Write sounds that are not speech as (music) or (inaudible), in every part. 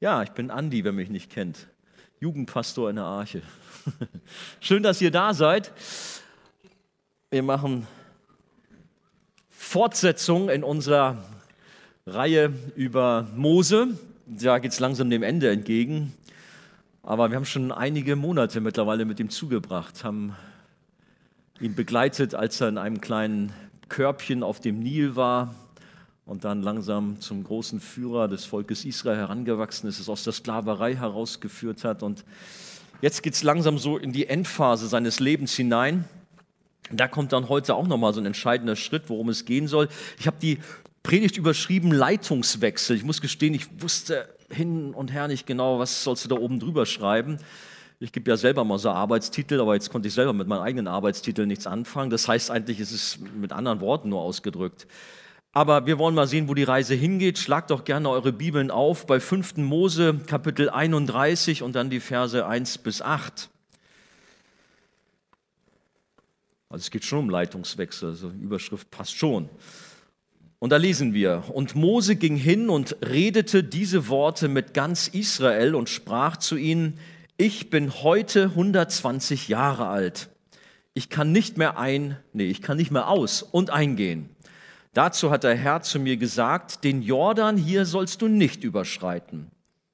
Ja, ich bin Andi, wer mich nicht kennt. Jugendpastor in der Arche. (laughs) Schön, dass ihr da seid. Wir machen Fortsetzung in unserer Reihe über Mose. Da geht es langsam dem Ende entgegen. Aber wir haben schon einige Monate mittlerweile mit ihm zugebracht, haben ihn begleitet, als er in einem kleinen Körbchen auf dem Nil war, und dann langsam zum großen Führer des Volkes Israel herangewachsen ist, es aus der Sklaverei herausgeführt hat. Und jetzt geht es langsam so in die Endphase seines Lebens hinein. Da kommt dann heute auch nochmal so ein entscheidender Schritt, worum es gehen soll. Ich habe die Predigt überschrieben Leitungswechsel. Ich muss gestehen, ich wusste hin und her nicht genau, was sollst du da oben drüber schreiben. Ich gebe ja selber mal so Arbeitstitel, aber jetzt konnte ich selber mit meinem eigenen Arbeitstitel nichts anfangen. Das heißt eigentlich, es ist mit anderen Worten nur ausgedrückt. Aber wir wollen mal sehen, wo die Reise hingeht. Schlagt doch gerne eure Bibeln auf bei 5. Mose Kapitel 31 und dann die Verse 1 bis 8. Also es geht schon um Leitungswechsel, also Überschrift passt schon. Und da lesen wir, und Mose ging hin und redete diese Worte mit ganz Israel und sprach zu ihnen, ich bin heute 120 Jahre alt. Ich kann nicht mehr ein, nee, ich kann nicht mehr aus und eingehen. Dazu hat der Herr zu mir gesagt, den Jordan hier sollst du nicht überschreiten.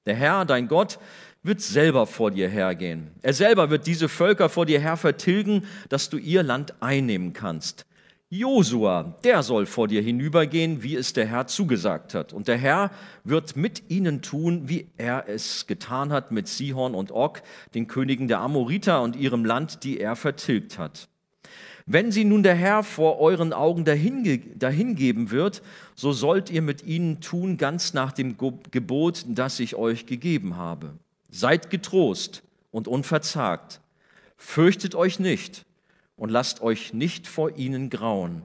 Der Herr, dein Gott, wird selber vor dir hergehen. Er selber wird diese Völker vor dir her vertilgen, dass du ihr Land einnehmen kannst. Josua, der soll vor dir hinübergehen, wie es der Herr zugesagt hat. Und der Herr wird mit ihnen tun, wie er es getan hat mit Sihon und Og, den Königen der Amoriter und ihrem Land, die er vertilgt hat. Wenn sie nun der Herr vor euren Augen dahingeben wird, so sollt ihr mit ihnen tun, ganz nach dem Gebot, das ich euch gegeben habe. Seid getrost und unverzagt. Fürchtet euch nicht und lasst euch nicht vor ihnen grauen.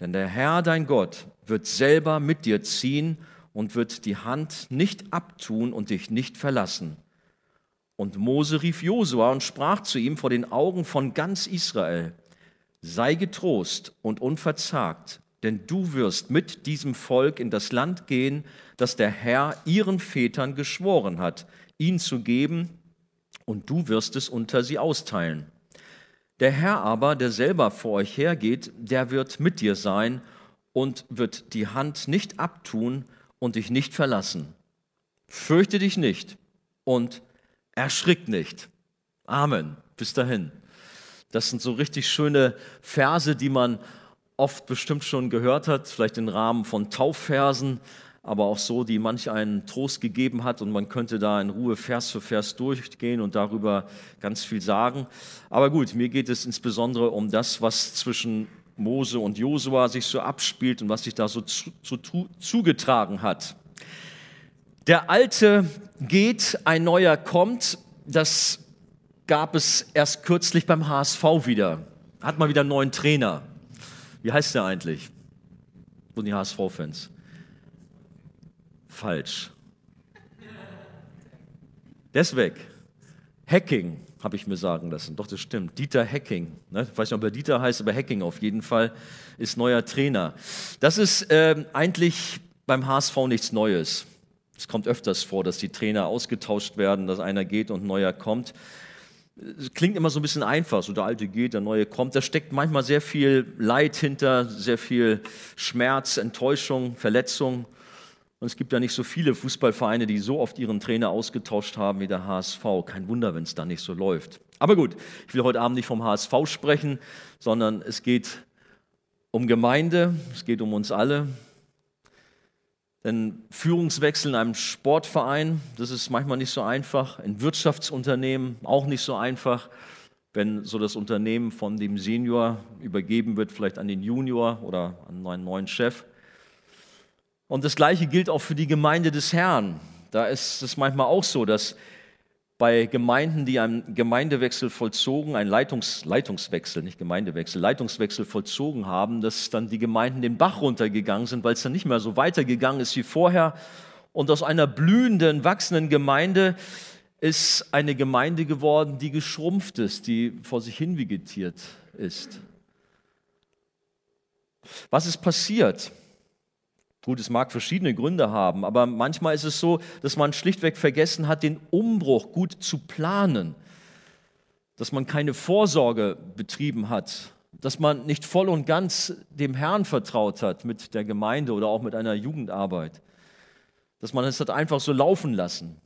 Denn der Herr, dein Gott, wird selber mit dir ziehen und wird die Hand nicht abtun und dich nicht verlassen. Und Mose rief Josua und sprach zu ihm vor den Augen von ganz Israel, sei getrost und unverzagt, denn du wirst mit diesem Volk in das Land gehen, das der Herr ihren Vätern geschworen hat, ihn zu geben, und du wirst es unter sie austeilen. Der Herr aber, der selber vor euch hergeht, der wird mit dir sein und wird die Hand nicht abtun und dich nicht verlassen. Fürchte dich nicht und erschrick nicht. Amen. Bis dahin. Das sind so richtig schöne Verse, die man oft bestimmt schon gehört hat, vielleicht im Rahmen von Taufversen, aber auch so, die manch einen Trost gegeben hat und man könnte da in Ruhe Vers für Vers durchgehen und darüber ganz viel sagen. Aber gut, mir geht es insbesondere um das, was zwischen Mose und Josua sich so abspielt und was sich da so zu, zu, zugetragen hat. Der Alte geht, ein Neuer kommt. Das gab es erst kürzlich beim HSV wieder. Hat mal wieder einen neuen Trainer. Wie heißt der eigentlich? Und die HSV-Fans. Falsch. Weg. Hacking, habe ich mir sagen lassen. Doch, das stimmt. Dieter Hacking. Ne? Ich weiß nicht, ob er Dieter heißt, aber Hacking auf jeden Fall ist neuer Trainer. Das ist äh, eigentlich beim HSV nichts Neues. Es kommt öfters vor, dass die Trainer ausgetauscht werden, dass einer geht und neuer kommt klingt immer so ein bisschen einfach, so der alte geht, der neue kommt. Da steckt manchmal sehr viel Leid hinter, sehr viel Schmerz, Enttäuschung, Verletzung. Und es gibt ja nicht so viele Fußballvereine, die so oft ihren Trainer ausgetauscht haben wie der HSV. Kein Wunder, wenn es da nicht so läuft. Aber gut, ich will heute Abend nicht vom HSV sprechen, sondern es geht um Gemeinde, es geht um uns alle. Denn Führungswechsel in einem Sportverein, das ist manchmal nicht so einfach. In Wirtschaftsunternehmen auch nicht so einfach. Wenn so das Unternehmen von dem Senior übergeben wird, vielleicht an den Junior oder an einen neuen Chef. Und das Gleiche gilt auch für die Gemeinde des Herrn. Da ist es manchmal auch so, dass bei Gemeinden, die einen Gemeindewechsel vollzogen, einen Leitungs, Leitungswechsel, nicht Gemeindewechsel, Leitungswechsel vollzogen haben, dass dann die Gemeinden den Bach runtergegangen sind, weil es dann nicht mehr so weitergegangen ist wie vorher. Und aus einer blühenden, wachsenden Gemeinde ist eine Gemeinde geworden, die geschrumpft ist, die vor sich hin vegetiert ist. Was ist passiert? Gut, es mag verschiedene Gründe haben, aber manchmal ist es so, dass man schlichtweg vergessen hat, den Umbruch gut zu planen, dass man keine Vorsorge betrieben hat, dass man nicht voll und ganz dem Herrn vertraut hat mit der Gemeinde oder auch mit einer Jugendarbeit, dass man es hat einfach so laufen lassen.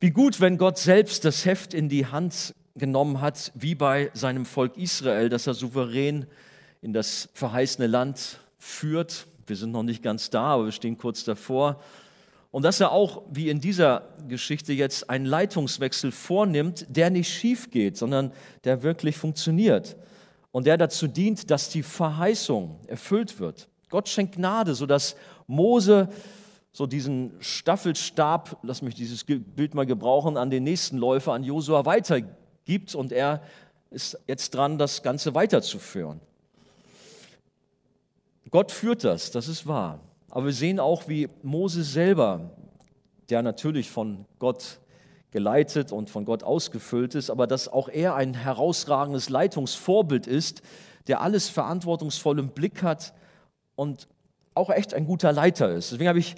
Wie gut, wenn Gott selbst das Heft in die Hand genommen hat, wie bei seinem Volk Israel, dass er souverän in das verheißene Land führt. Wir sind noch nicht ganz da, aber wir stehen kurz davor. Und dass er auch, wie in dieser Geschichte jetzt, einen Leitungswechsel vornimmt, der nicht schief geht, sondern der wirklich funktioniert und der dazu dient, dass die Verheißung erfüllt wird. Gott schenkt Gnade, sodass Mose so diesen Staffelstab, lass mich dieses Bild mal gebrauchen, an den nächsten Läufer, an Josua weitergibt und er ist jetzt dran, das Ganze weiterzuführen. Gott führt das, das ist wahr. Aber wir sehen auch, wie Moses selber, der natürlich von Gott geleitet und von Gott ausgefüllt ist, aber dass auch er ein herausragendes Leitungsvorbild ist, der alles verantwortungsvoll im Blick hat und auch echt ein guter Leiter ist. Deswegen habe ich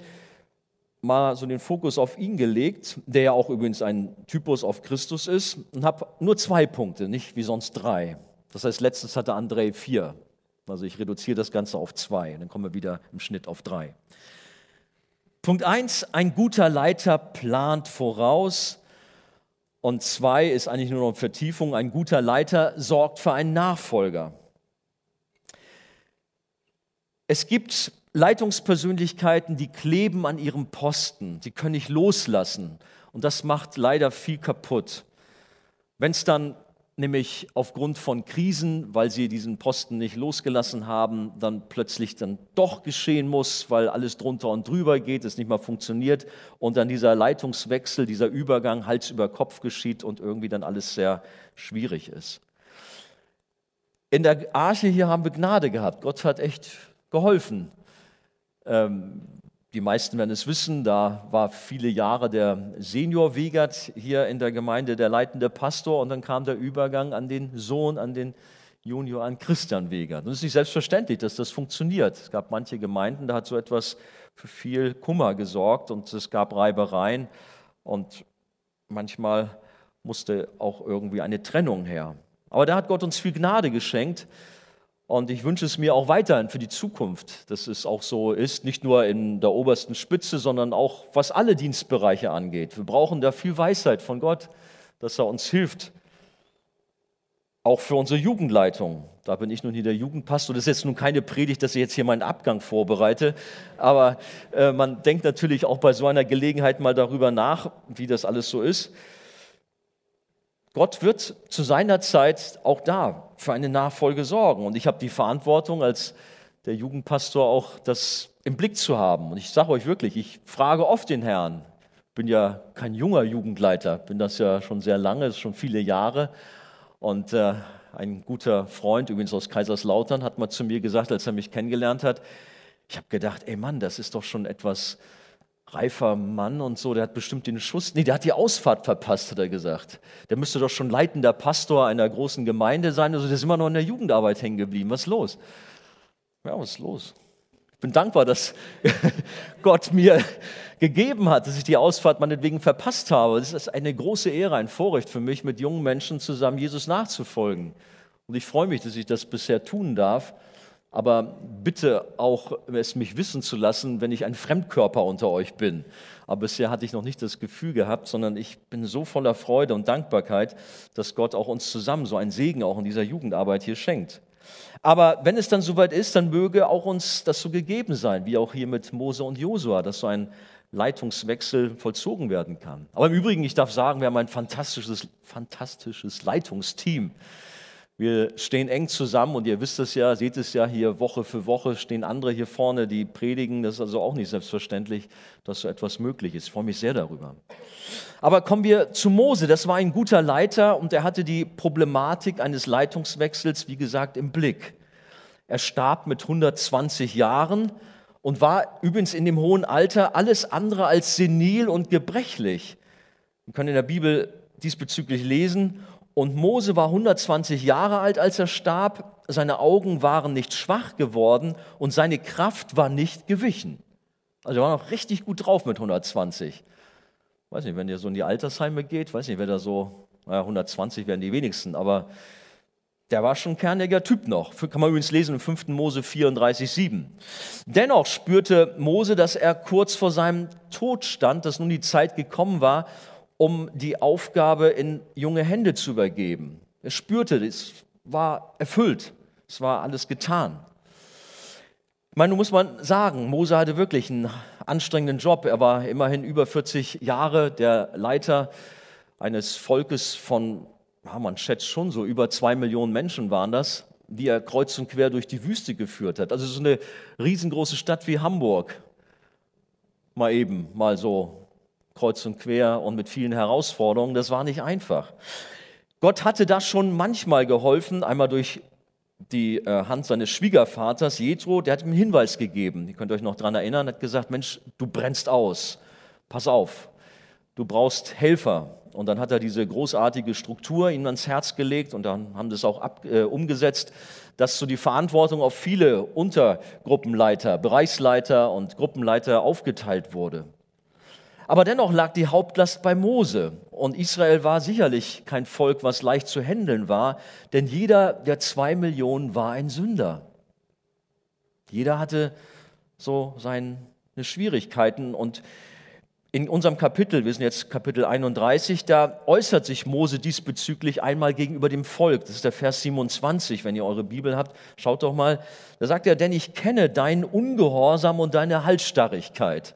mal so den Fokus auf ihn gelegt, der ja auch übrigens ein Typus auf Christus ist, und habe nur zwei Punkte, nicht wie sonst drei. Das heißt, letztens hatte André vier. Also ich reduziere das Ganze auf zwei, dann kommen wir wieder im Schnitt auf drei. Punkt eins: ein guter Leiter plant voraus. Und zwei ist eigentlich nur noch Vertiefung, ein guter Leiter sorgt für einen Nachfolger. Es gibt Leitungspersönlichkeiten, die kleben an ihrem Posten, die können nicht loslassen und das macht leider viel kaputt. Wenn es dann nämlich aufgrund von Krisen, weil sie diesen Posten nicht losgelassen haben, dann plötzlich dann doch geschehen muss, weil alles drunter und drüber geht, es nicht mal funktioniert und dann dieser Leitungswechsel, dieser Übergang Hals über Kopf geschieht und irgendwie dann alles sehr schwierig ist. In der Arche hier haben wir Gnade gehabt. Gott hat echt geholfen. Ähm, die meisten werden es wissen, da war viele Jahre der Senior Wegert hier in der Gemeinde der leitende Pastor und dann kam der Übergang an den Sohn, an den Junior, an Christian Wegert. Und es ist nicht selbstverständlich, dass das funktioniert. Es gab manche Gemeinden, da hat so etwas für viel Kummer gesorgt und es gab Reibereien und manchmal musste auch irgendwie eine Trennung her. Aber da hat Gott uns viel Gnade geschenkt und ich wünsche es mir auch weiterhin für die Zukunft, dass es auch so ist, nicht nur in der obersten Spitze, sondern auch was alle Dienstbereiche angeht. Wir brauchen da viel Weisheit von Gott, dass er uns hilft. Auch für unsere Jugendleitung. Da bin ich nun hier der Jugendpastor. Das ist jetzt nun keine Predigt, dass ich jetzt hier meinen Abgang vorbereite. Aber äh, man denkt natürlich auch bei so einer Gelegenheit mal darüber nach, wie das alles so ist. Gott wird zu seiner Zeit auch da für eine Nachfolge sorgen. Und ich habe die Verantwortung als der Jugendpastor auch das im Blick zu haben. Und ich sage euch wirklich, ich frage oft den Herrn. Bin ja kein junger Jugendleiter, bin das ja schon sehr lange, schon viele Jahre. Und äh, ein guter Freund, übrigens aus Kaiserslautern, hat mal zu mir gesagt, als er mich kennengelernt hat, ich habe gedacht, ey Mann, das ist doch schon etwas reifer Mann und so, der hat bestimmt den Schuss, nee, der hat die Ausfahrt verpasst, hat er gesagt. Der müsste doch schon leitender Pastor einer großen Gemeinde sein, also der ist immer noch in der Jugendarbeit hängen geblieben. Was ist los? Ja, was ist los? Ich bin dankbar, dass (laughs) Gott mir gegeben hat, dass ich die Ausfahrt meinetwegen verpasst habe. Das ist eine große Ehre, ein Vorrecht für mich, mit jungen Menschen zusammen Jesus nachzufolgen. Und ich freue mich, dass ich das bisher tun darf aber bitte auch es mich wissen zu lassen, wenn ich ein Fremdkörper unter euch bin. Aber bisher hatte ich noch nicht das Gefühl gehabt, sondern ich bin so voller Freude und Dankbarkeit, dass Gott auch uns zusammen so einen Segen auch in dieser Jugendarbeit hier schenkt. Aber wenn es dann soweit ist, dann möge auch uns das so gegeben sein, wie auch hier mit Mose und Josua, dass so ein Leitungswechsel vollzogen werden kann. Aber im Übrigen, ich darf sagen, wir haben ein fantastisches, fantastisches Leitungsteam. Wir stehen eng zusammen und ihr wisst es ja, seht es ja hier Woche für Woche stehen andere hier vorne, die predigen. Das ist also auch nicht selbstverständlich, dass so etwas möglich ist. Ich freue mich sehr darüber. Aber kommen wir zu Mose. Das war ein guter Leiter und er hatte die Problematik eines Leitungswechsels, wie gesagt, im Blick. Er starb mit 120 Jahren und war übrigens in dem hohen Alter alles andere als senil und gebrechlich. Wir können in der Bibel diesbezüglich lesen und Mose war 120 Jahre alt, als er starb. seine Augen waren nicht schwach geworden und seine Kraft war nicht gewichen. Also er war noch richtig gut drauf mit 120. Weiß nicht, wenn ihr so in die Altersheime geht, weiß nicht, wer da so, naja, 120 werden die wenigsten, aber der war schon ein kerniger Typ noch. Kann man übrigens lesen im 5. Mose 34, 7. Dennoch spürte Mose, dass er kurz vor seinem Tod stand, dass nun die Zeit gekommen war, um die Aufgabe in junge Hände zu übergeben. Er spürte, es war erfüllt, es war alles getan. Ich meine, nun muss man sagen, Mose hatte wirklich einen anstrengenden Job. Er war immerhin über 40 Jahre der Leiter eines Volkes von man schätzt schon so, über zwei Millionen Menschen waren das, die er kreuz und quer durch die Wüste geführt hat. Also so eine riesengroße Stadt wie Hamburg. Mal eben, mal so kreuz und quer und mit vielen Herausforderungen. Das war nicht einfach. Gott hatte das schon manchmal geholfen, einmal durch die äh, Hand seines Schwiegervaters, Jethro, der hat ihm einen Hinweis gegeben. Ihr könnt euch noch daran erinnern, hat gesagt, Mensch, du brennst aus. Pass auf, du brauchst Helfer. Und dann hat er diese großartige Struktur ihnen ans Herz gelegt und dann haben das auch ab, äh, umgesetzt, dass so die Verantwortung auf viele Untergruppenleiter, Bereichsleiter und Gruppenleiter aufgeteilt wurde. Aber dennoch lag die Hauptlast bei Mose. Und Israel war sicherlich kein Volk, was leicht zu handeln war, denn jeder der zwei Millionen war ein Sünder. Jeder hatte so seine Schwierigkeiten und in unserem Kapitel, wir sind jetzt Kapitel 31, da äußert sich Mose diesbezüglich einmal gegenüber dem Volk. Das ist der Vers 27, wenn ihr eure Bibel habt. Schaut doch mal. Da sagt er, denn ich kenne deinen Ungehorsam und deine Halsstarrigkeit.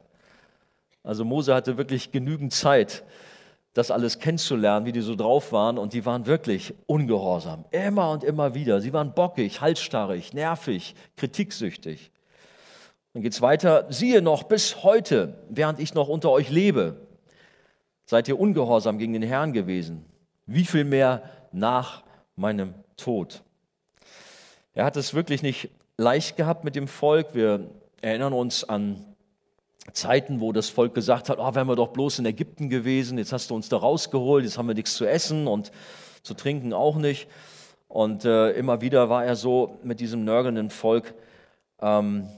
Also Mose hatte wirklich genügend Zeit, das alles kennenzulernen, wie die so drauf waren. Und die waren wirklich ungehorsam. Immer und immer wieder. Sie waren bockig, halsstarrig, nervig, kritiksüchtig. Dann geht es weiter, siehe noch bis heute, während ich noch unter euch lebe, seid ihr ungehorsam gegen den Herrn gewesen. Wie viel mehr nach meinem Tod? Er hat es wirklich nicht leicht gehabt mit dem Volk. Wir erinnern uns an Zeiten, wo das Volk gesagt hat, oh, wären wir doch bloß in Ägypten gewesen, jetzt hast du uns da rausgeholt, jetzt haben wir nichts zu essen und zu trinken auch nicht. Und äh, immer wieder war er so mit diesem nörgelnden Volk ähm,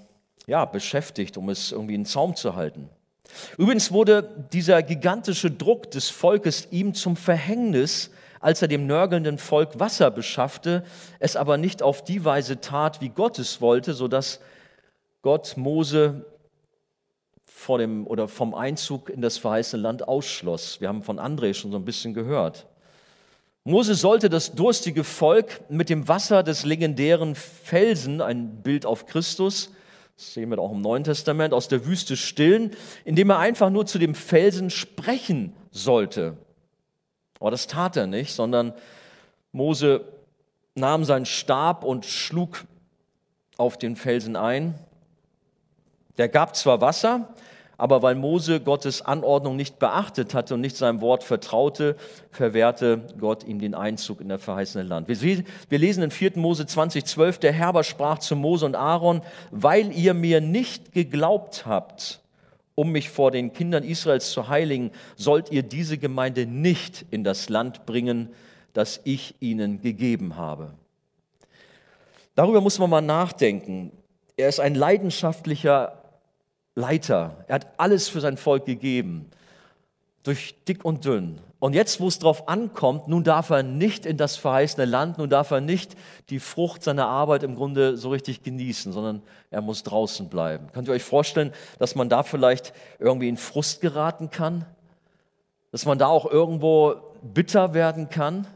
ja, beschäftigt, um es irgendwie in Zaum zu halten. Übrigens wurde dieser gigantische Druck des Volkes ihm zum Verhängnis, als er dem nörgelnden Volk Wasser beschaffte, es aber nicht auf die Weise tat, wie Gott es wollte, sodass Gott Mose vor dem oder vom Einzug in das verheißene Land ausschloss. Wir haben von André schon so ein bisschen gehört. Mose sollte das durstige Volk mit dem Wasser des legendären Felsen, ein Bild auf Christus, das sehen wir auch im Neuen Testament, aus der Wüste stillen, indem er einfach nur zu dem Felsen sprechen sollte. Aber das tat er nicht, sondern Mose nahm seinen Stab und schlug auf den Felsen ein. Der gab zwar Wasser, aber weil Mose Gottes Anordnung nicht beachtet hatte und nicht seinem Wort vertraute, verwehrte Gott ihm den Einzug in das verheißene Land. Wir lesen in 4. Mose 20, 12, der Herber sprach zu Mose und Aaron, weil ihr mir nicht geglaubt habt, um mich vor den Kindern Israels zu heiligen, sollt ihr diese Gemeinde nicht in das Land bringen, das ich ihnen gegeben habe. Darüber muss man mal nachdenken. Er ist ein leidenschaftlicher Leiter. Er hat alles für sein Volk gegeben, durch dick und dünn. Und jetzt, wo es darauf ankommt, nun darf er nicht in das verheißene Land, nun darf er nicht die Frucht seiner Arbeit im Grunde so richtig genießen, sondern er muss draußen bleiben. Könnt ihr euch vorstellen, dass man da vielleicht irgendwie in Frust geraten kann? Dass man da auch irgendwo bitter werden kann?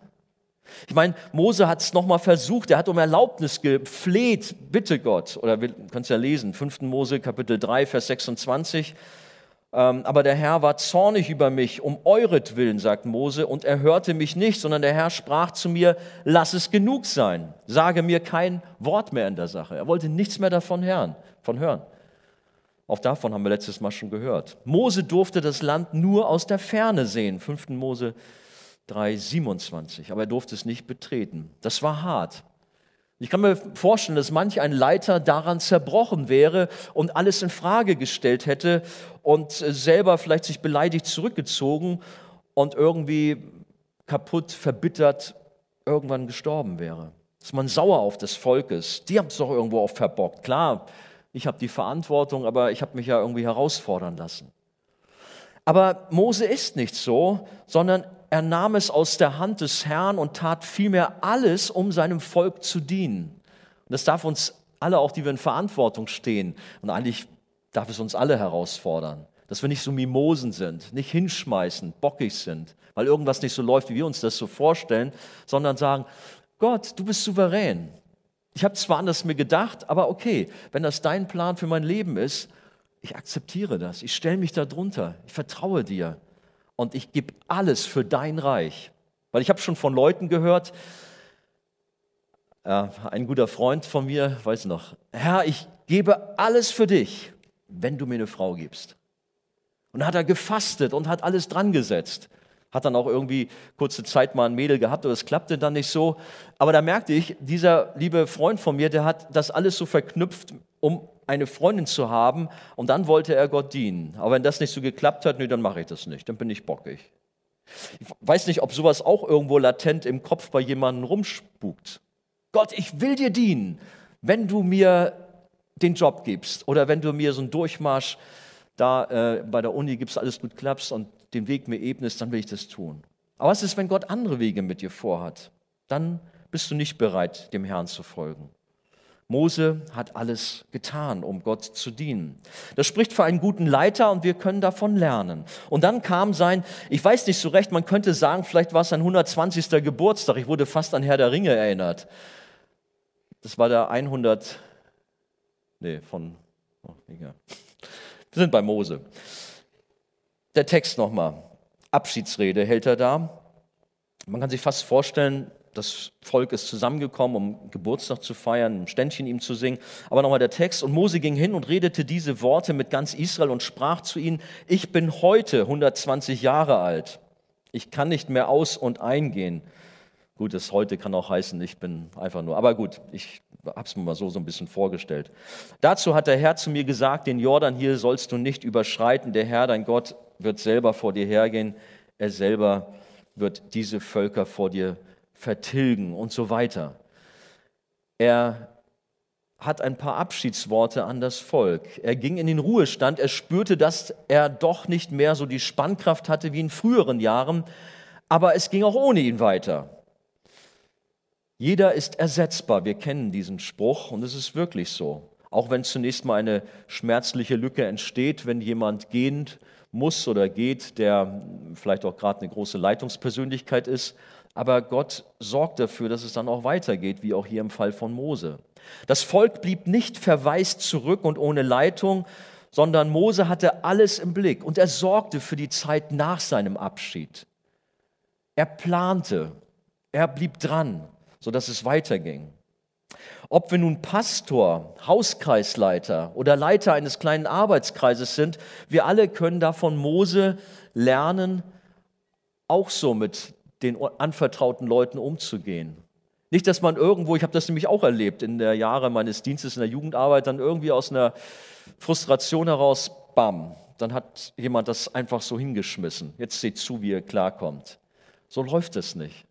Ich meine, Mose hat es nochmal versucht, er hat um Erlaubnis gefleht, bitte Gott, oder wir können es ja lesen, 5. Mose Kapitel 3, Vers 26. Ähm, aber der Herr war zornig über mich, um euretwillen, sagt Mose, und er hörte mich nicht, sondern der Herr sprach zu mir, lass es genug sein, sage mir kein Wort mehr in der Sache. Er wollte nichts mehr davon hören. Von hören. Auch davon haben wir letztes Mal schon gehört. Mose durfte das Land nur aus der Ferne sehen, 5. Mose 3,27. Aber er durfte es nicht betreten. Das war hart. Ich kann mir vorstellen, dass manch ein Leiter daran zerbrochen wäre und alles in Frage gestellt hätte und selber vielleicht sich beleidigt zurückgezogen und irgendwie kaputt, verbittert irgendwann gestorben wäre. Dass man sauer auf das Volk ist. Die haben es doch irgendwo auch verbockt. Klar, ich habe die Verantwortung, aber ich habe mich ja irgendwie herausfordern lassen. Aber Mose ist nicht so, sondern er nahm es aus der Hand des Herrn und tat vielmehr alles, um seinem Volk zu dienen. Und das darf uns alle, auch die wir in Verantwortung stehen, und eigentlich darf es uns alle herausfordern, dass wir nicht so Mimosen sind, nicht hinschmeißen, bockig sind, weil irgendwas nicht so läuft, wie wir uns das so vorstellen, sondern sagen, Gott, du bist souverän. Ich habe zwar anders mir gedacht, aber okay, wenn das dein Plan für mein Leben ist, ich akzeptiere das, ich stelle mich da drunter, ich vertraue dir und ich gebe alles für dein Reich. Weil ich habe schon von Leuten gehört, äh, ein guter Freund von mir, weiß noch, Herr, ich gebe alles für dich, wenn du mir eine Frau gibst. Und hat er gefastet und hat alles dran gesetzt. Hat dann auch irgendwie kurze Zeit mal ein Mädel gehabt, aber es klappte dann nicht so. Aber da merkte ich, dieser liebe Freund von mir, der hat das alles so verknüpft, um eine Freundin zu haben und dann wollte er Gott dienen. Aber wenn das nicht so geklappt hat, nee, dann mache ich das nicht, dann bin ich bockig. Ich weiß nicht, ob sowas auch irgendwo latent im Kopf bei jemandem rumspukt. Gott, ich will dir dienen, wenn du mir den Job gibst oder wenn du mir so einen Durchmarsch da äh, bei der Uni gibst, alles gut klappst und den Weg mir ebnest, dann will ich das tun. Aber was ist, wenn Gott andere Wege mit dir vorhat? Dann bist du nicht bereit, dem Herrn zu folgen. Mose hat alles getan, um Gott zu dienen. Das spricht für einen guten Leiter und wir können davon lernen. Und dann kam sein, ich weiß nicht so recht, man könnte sagen, vielleicht war es sein 120. Geburtstag. Ich wurde fast an Herr der Ringe erinnert. Das war der 100, nee, von, oh, wir sind bei Mose. Der Text nochmal. Abschiedsrede hält er da. Man kann sich fast vorstellen, das Volk ist zusammengekommen, um Geburtstag zu feiern, ein Ständchen ihm zu singen. Aber nochmal der Text. Und Mose ging hin und redete diese Worte mit ganz Israel und sprach zu ihnen, ich bin heute 120 Jahre alt. Ich kann nicht mehr aus und eingehen. Gut, das heute kann auch heißen, ich bin einfach nur. Aber gut, ich habe es mir mal so, so ein bisschen vorgestellt. Dazu hat der Herr zu mir gesagt, den Jordan hier sollst du nicht überschreiten. Der Herr, dein Gott, wird selber vor dir hergehen. Er selber wird diese Völker vor dir vertilgen und so weiter. Er hat ein paar Abschiedsworte an das Volk. Er ging in den Ruhestand, er spürte, dass er doch nicht mehr so die Spannkraft hatte wie in früheren Jahren, aber es ging auch ohne ihn weiter. Jeder ist ersetzbar, wir kennen diesen Spruch und es ist wirklich so. Auch wenn zunächst mal eine schmerzliche Lücke entsteht, wenn jemand gehend muss oder geht, der vielleicht auch gerade eine große Leitungspersönlichkeit ist, aber Gott sorgt dafür, dass es dann auch weitergeht, wie auch hier im Fall von Mose. Das Volk blieb nicht verwaist zurück und ohne Leitung, sondern Mose hatte alles im Blick und er sorgte für die Zeit nach seinem Abschied. Er plante, er blieb dran, sodass es weiterging. Ob wir nun Pastor, Hauskreisleiter oder Leiter eines kleinen Arbeitskreises sind, wir alle können da von Mose lernen, auch so mit den anvertrauten Leuten umzugehen. Nicht, dass man irgendwo, ich habe das nämlich auch erlebt in der Jahre meines Dienstes in der Jugendarbeit, dann irgendwie aus einer Frustration heraus, bam, dann hat jemand das einfach so hingeschmissen. Jetzt seht zu, wie ihr klarkommt. So läuft es nicht.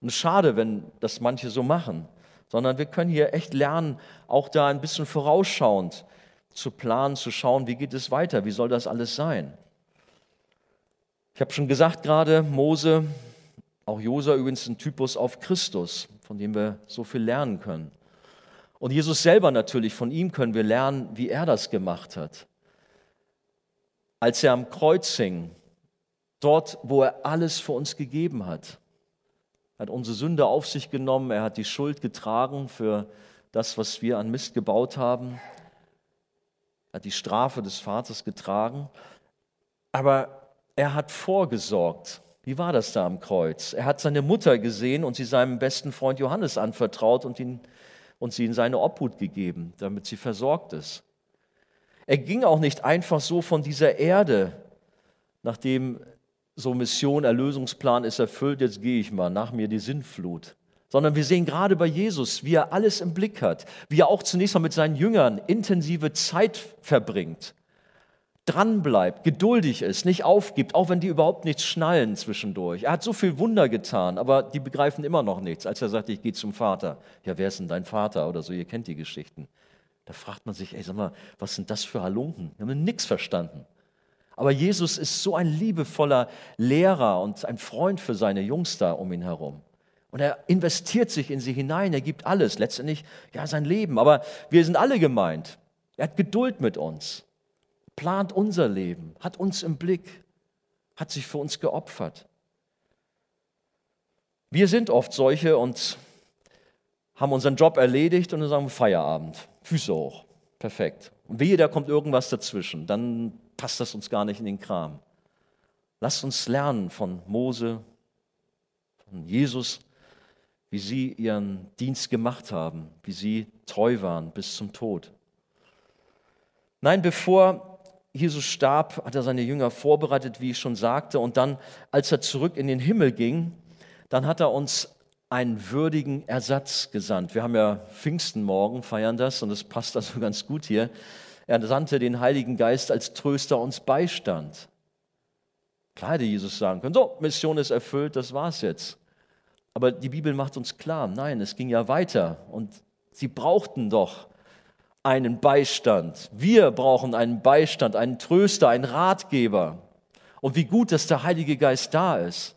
Und es ist schade, wenn das manche so machen, sondern wir können hier echt lernen, auch da ein bisschen vorausschauend zu planen, zu schauen, wie geht es weiter, wie soll das alles sein. Ich habe schon gesagt gerade, Mose, auch Josa übrigens ein Typus auf Christus, von dem wir so viel lernen können. Und Jesus selber natürlich, von ihm können wir lernen, wie er das gemacht hat. Als er am Kreuz hing, dort, wo er alles für uns gegeben hat, hat unsere Sünde auf sich genommen, er hat die Schuld getragen für das, was wir an Mist gebaut haben, er hat die Strafe des Vaters getragen. Aber er hat vorgesorgt. Wie war das da am Kreuz? Er hat seine Mutter gesehen und sie seinem besten Freund Johannes anvertraut und, ihn, und sie in seine Obhut gegeben, damit sie versorgt ist. Er ging auch nicht einfach so von dieser Erde, nachdem so Mission, Erlösungsplan ist erfüllt, jetzt gehe ich mal, nach mir die Sinnflut. Sondern wir sehen gerade bei Jesus, wie er alles im Blick hat, wie er auch zunächst mal mit seinen Jüngern intensive Zeit verbringt dranbleibt, geduldig ist, nicht aufgibt, auch wenn die überhaupt nichts schnallen zwischendurch. Er hat so viel Wunder getan, aber die begreifen immer noch nichts. Als er sagte, ich gehe zum Vater. Ja, wer ist denn dein Vater oder so? Ihr kennt die Geschichten. Da fragt man sich, ey, sag mal, was sind das für Halunken? Die haben nichts verstanden. Aber Jesus ist so ein liebevoller Lehrer und ein Freund für seine Jungs da um ihn herum. Und er investiert sich in sie hinein, er gibt alles, letztendlich ja sein Leben. Aber wir sind alle gemeint. Er hat Geduld mit uns plant unser Leben, hat uns im Blick, hat sich für uns geopfert. Wir sind oft solche und haben unseren Job erledigt und dann sagen wir Feierabend, Füße hoch, perfekt. Und wehe, da kommt irgendwas dazwischen, dann passt das uns gar nicht in den Kram. Lasst uns lernen von Mose, von Jesus, wie sie ihren Dienst gemacht haben, wie sie treu waren bis zum Tod. Nein, bevor Jesus starb, hat er seine Jünger vorbereitet, wie ich schon sagte. Und dann, als er zurück in den Himmel ging, dann hat er uns einen würdigen Ersatz gesandt. Wir haben ja Pfingsten morgen, feiern das und das passt also (laughs) ganz gut hier. Er sandte den Heiligen Geist als Tröster uns Beistand. Klar hätte Jesus sagen können, so, Mission ist erfüllt, das war's jetzt. Aber die Bibel macht uns klar, nein, es ging ja weiter und sie brauchten doch einen Beistand. Wir brauchen einen Beistand, einen Tröster, einen Ratgeber. Und wie gut, dass der Heilige Geist da ist.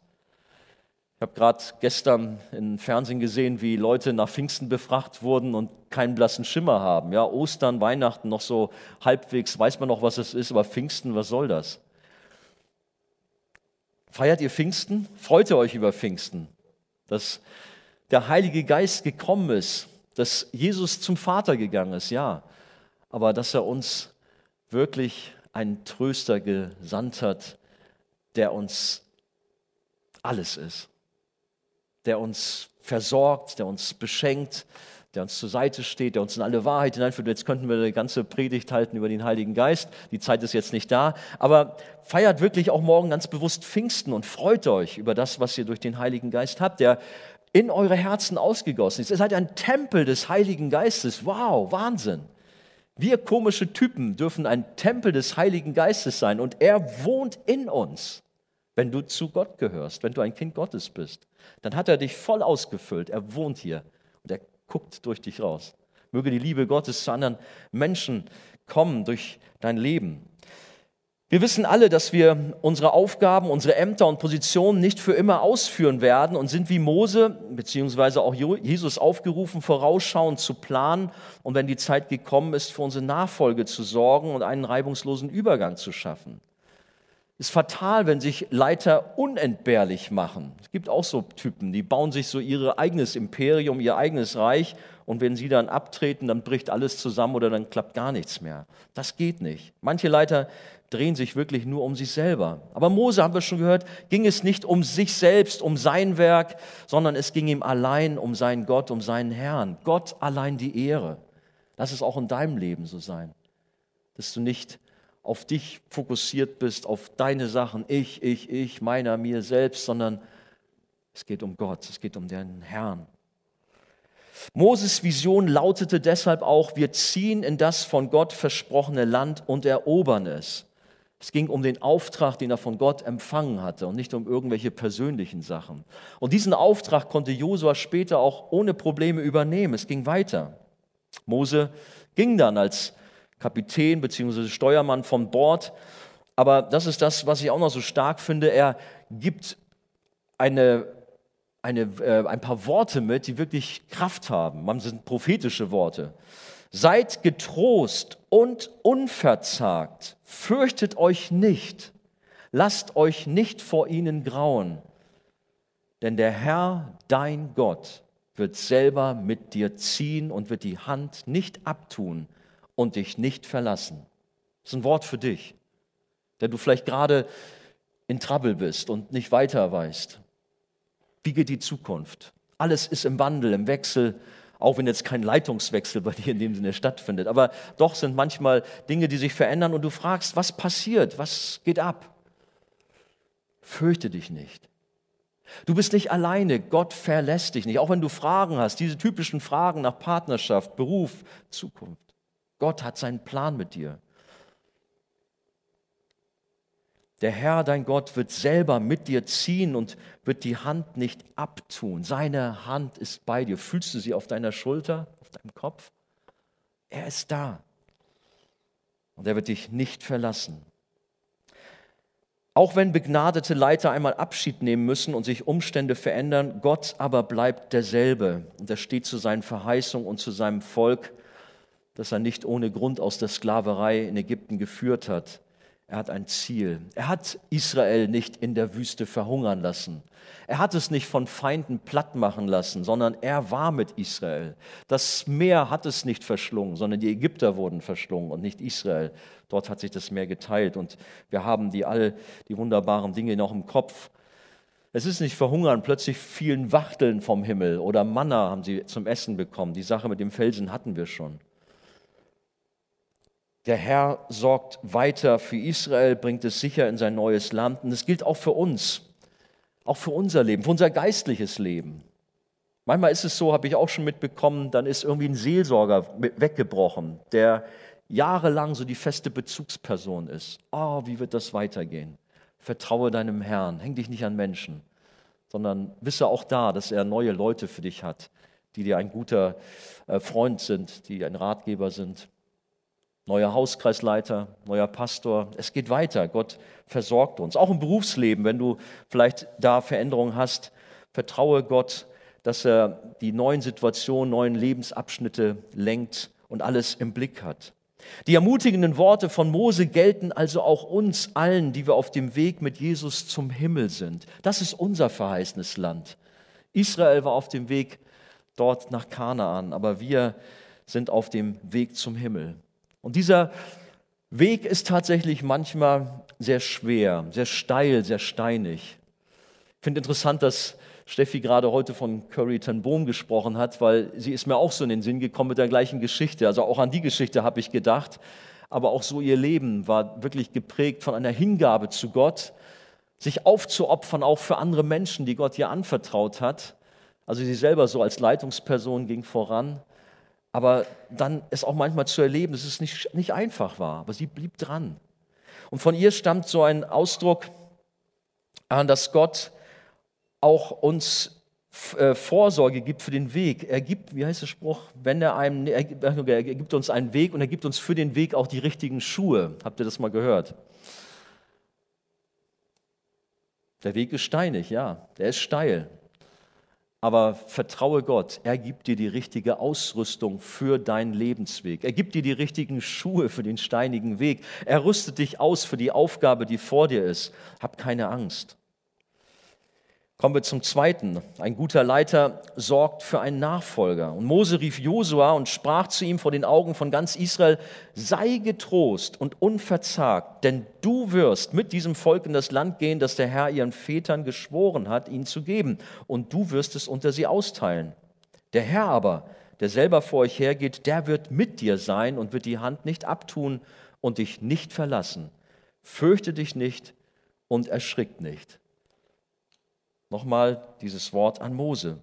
Ich habe gerade gestern im Fernsehen gesehen, wie Leute nach Pfingsten befragt wurden und keinen blassen Schimmer haben. Ja, Ostern, Weihnachten noch so halbwegs, weiß man noch, was es ist, aber Pfingsten, was soll das? Feiert ihr Pfingsten? Freut ihr euch über Pfingsten? Dass der Heilige Geist gekommen ist dass Jesus zum Vater gegangen ist, ja, aber dass er uns wirklich einen Tröster gesandt hat, der uns alles ist, der uns versorgt, der uns beschenkt, der uns zur Seite steht, der uns in alle Wahrheit hineinführt. Jetzt könnten wir eine ganze Predigt halten über den Heiligen Geist. Die Zeit ist jetzt nicht da. Aber feiert wirklich auch morgen ganz bewusst Pfingsten und freut euch über das, was ihr durch den Heiligen Geist habt, der in eure Herzen ausgegossen ist. Ihr seid ein Tempel des Heiligen Geistes. Wow, Wahnsinn. Wir komische Typen dürfen ein Tempel des Heiligen Geistes sein und er wohnt in uns. Wenn du zu Gott gehörst, wenn du ein Kind Gottes bist, dann hat er dich voll ausgefüllt. Er wohnt hier und er guckt durch dich raus. Möge die Liebe Gottes zu anderen Menschen kommen durch dein Leben. Wir wissen alle, dass wir unsere Aufgaben, unsere Ämter und Positionen nicht für immer ausführen werden und sind wie Mose beziehungsweise auch Jesus aufgerufen, vorausschauend zu planen und wenn die Zeit gekommen ist, für unsere Nachfolge zu sorgen und einen reibungslosen Übergang zu schaffen. Es ist fatal, wenn sich Leiter unentbehrlich machen. Es gibt auch so Typen, die bauen sich so ihr eigenes Imperium, ihr eigenes Reich und wenn sie dann abtreten, dann bricht alles zusammen oder dann klappt gar nichts mehr. Das geht nicht. Manche Leiter drehen sich wirklich nur um sich selber. Aber Mose, haben wir schon gehört, ging es nicht um sich selbst, um sein Werk, sondern es ging ihm allein um seinen Gott, um seinen Herrn. Gott allein die Ehre. Lass es auch in deinem Leben so sein, dass du nicht auf dich fokussiert bist, auf deine Sachen, ich, ich, ich, meiner, mir selbst, sondern es geht um Gott, es geht um den Herrn. Moses Vision lautete deshalb auch, wir ziehen in das von Gott versprochene Land und erobern es. Es ging um den Auftrag, den er von Gott empfangen hatte und nicht um irgendwelche persönlichen Sachen. Und diesen Auftrag konnte Josua später auch ohne Probleme übernehmen. Es ging weiter. Mose ging dann als Kapitän bzw. Steuermann von Bord. Aber das ist das, was ich auch noch so stark finde. Er gibt eine, eine, äh, ein paar Worte mit, die wirklich Kraft haben. Man sind prophetische Worte. Seid getrost und unverzagt, fürchtet euch nicht, lasst euch nicht vor ihnen grauen, denn der Herr, dein Gott, wird selber mit dir ziehen und wird die Hand nicht abtun und dich nicht verlassen. Das ist ein Wort für dich, der du vielleicht gerade in Trouble bist und nicht weiter weißt. Wie geht die Zukunft? Alles ist im Wandel, im Wechsel auch wenn jetzt kein Leitungswechsel bei dir in dem Sinne stattfindet. Aber doch sind manchmal Dinge, die sich verändern und du fragst, was passiert, was geht ab? Fürchte dich nicht. Du bist nicht alleine, Gott verlässt dich nicht, auch wenn du Fragen hast, diese typischen Fragen nach Partnerschaft, Beruf, Zukunft. Gott hat seinen Plan mit dir. Der Herr, dein Gott, wird selber mit dir ziehen und wird die Hand nicht abtun. Seine Hand ist bei dir. Fühlst du sie auf deiner Schulter, auf deinem Kopf? Er ist da. Und er wird dich nicht verlassen. Auch wenn begnadete Leiter einmal Abschied nehmen müssen und sich Umstände verändern, Gott aber bleibt derselbe. Und er steht zu seinen Verheißungen und zu seinem Volk, das er nicht ohne Grund aus der Sklaverei in Ägypten geführt hat. Er hat ein Ziel. Er hat Israel nicht in der Wüste verhungern lassen. Er hat es nicht von Feinden platt machen lassen, sondern er war mit Israel. Das Meer hat es nicht verschlungen, sondern die Ägypter wurden verschlungen und nicht Israel. Dort hat sich das Meer geteilt und wir haben die all die wunderbaren Dinge noch im Kopf. Es ist nicht verhungern, plötzlich fielen Wachteln vom Himmel oder Manna haben sie zum Essen bekommen. Die Sache mit dem Felsen hatten wir schon. Der Herr sorgt weiter für Israel, bringt es sicher in sein neues Land. Und es gilt auch für uns, auch für unser Leben, für unser geistliches Leben. Manchmal ist es so, habe ich auch schon mitbekommen, dann ist irgendwie ein Seelsorger weggebrochen, der jahrelang so die feste Bezugsperson ist. Oh, wie wird das weitergehen? Vertraue deinem Herrn, häng dich nicht an Menschen, sondern wisse auch da, dass er neue Leute für dich hat, die dir ein guter äh, Freund sind, die ein Ratgeber sind neuer Hauskreisleiter, neuer Pastor. Es geht weiter. Gott versorgt uns. Auch im Berufsleben, wenn du vielleicht da Veränderungen hast, vertraue Gott, dass er die neuen Situationen, neuen Lebensabschnitte lenkt und alles im Blick hat. Die ermutigenden Worte von Mose gelten also auch uns allen, die wir auf dem Weg mit Jesus zum Himmel sind. Das ist unser verheißenes Land. Israel war auf dem Weg dort nach Kanaan, aber wir sind auf dem Weg zum Himmel. Und dieser Weg ist tatsächlich manchmal sehr schwer, sehr steil, sehr steinig. Ich finde interessant, dass Steffi gerade heute von Curry ten Boom gesprochen hat, weil sie ist mir auch so in den Sinn gekommen mit der gleichen Geschichte. Also auch an die Geschichte habe ich gedacht. Aber auch so ihr Leben war wirklich geprägt von einer Hingabe zu Gott, sich aufzuopfern, auch für andere Menschen, die Gott ihr anvertraut hat. Also sie selber so als Leitungsperson ging voran aber dann ist auch manchmal zu erleben, dass es nicht, nicht einfach war, aber sie blieb dran. Und von ihr stammt so ein Ausdruck, dass Gott auch uns äh, Vorsorge gibt für den Weg. Er gibt, wie heißt der Spruch, wenn er einem, er gibt uns einen Weg und er gibt uns für den Weg auch die richtigen Schuhe. Habt ihr das mal gehört? Der Weg ist steinig, ja, der ist steil. Aber vertraue Gott, er gibt dir die richtige Ausrüstung für deinen Lebensweg. Er gibt dir die richtigen Schuhe für den steinigen Weg. Er rüstet dich aus für die Aufgabe, die vor dir ist. Hab keine Angst. Kommen wir zum zweiten. Ein guter Leiter sorgt für einen Nachfolger. Und Mose rief Josua und sprach zu ihm vor den Augen von ganz Israel, sei getrost und unverzagt, denn du wirst mit diesem Volk in das Land gehen, das der Herr ihren Vätern geschworen hat, ihnen zu geben. Und du wirst es unter sie austeilen. Der Herr aber, der selber vor euch hergeht, der wird mit dir sein und wird die Hand nicht abtun und dich nicht verlassen. Fürchte dich nicht und erschrick nicht. Nochmal dieses Wort an Mose.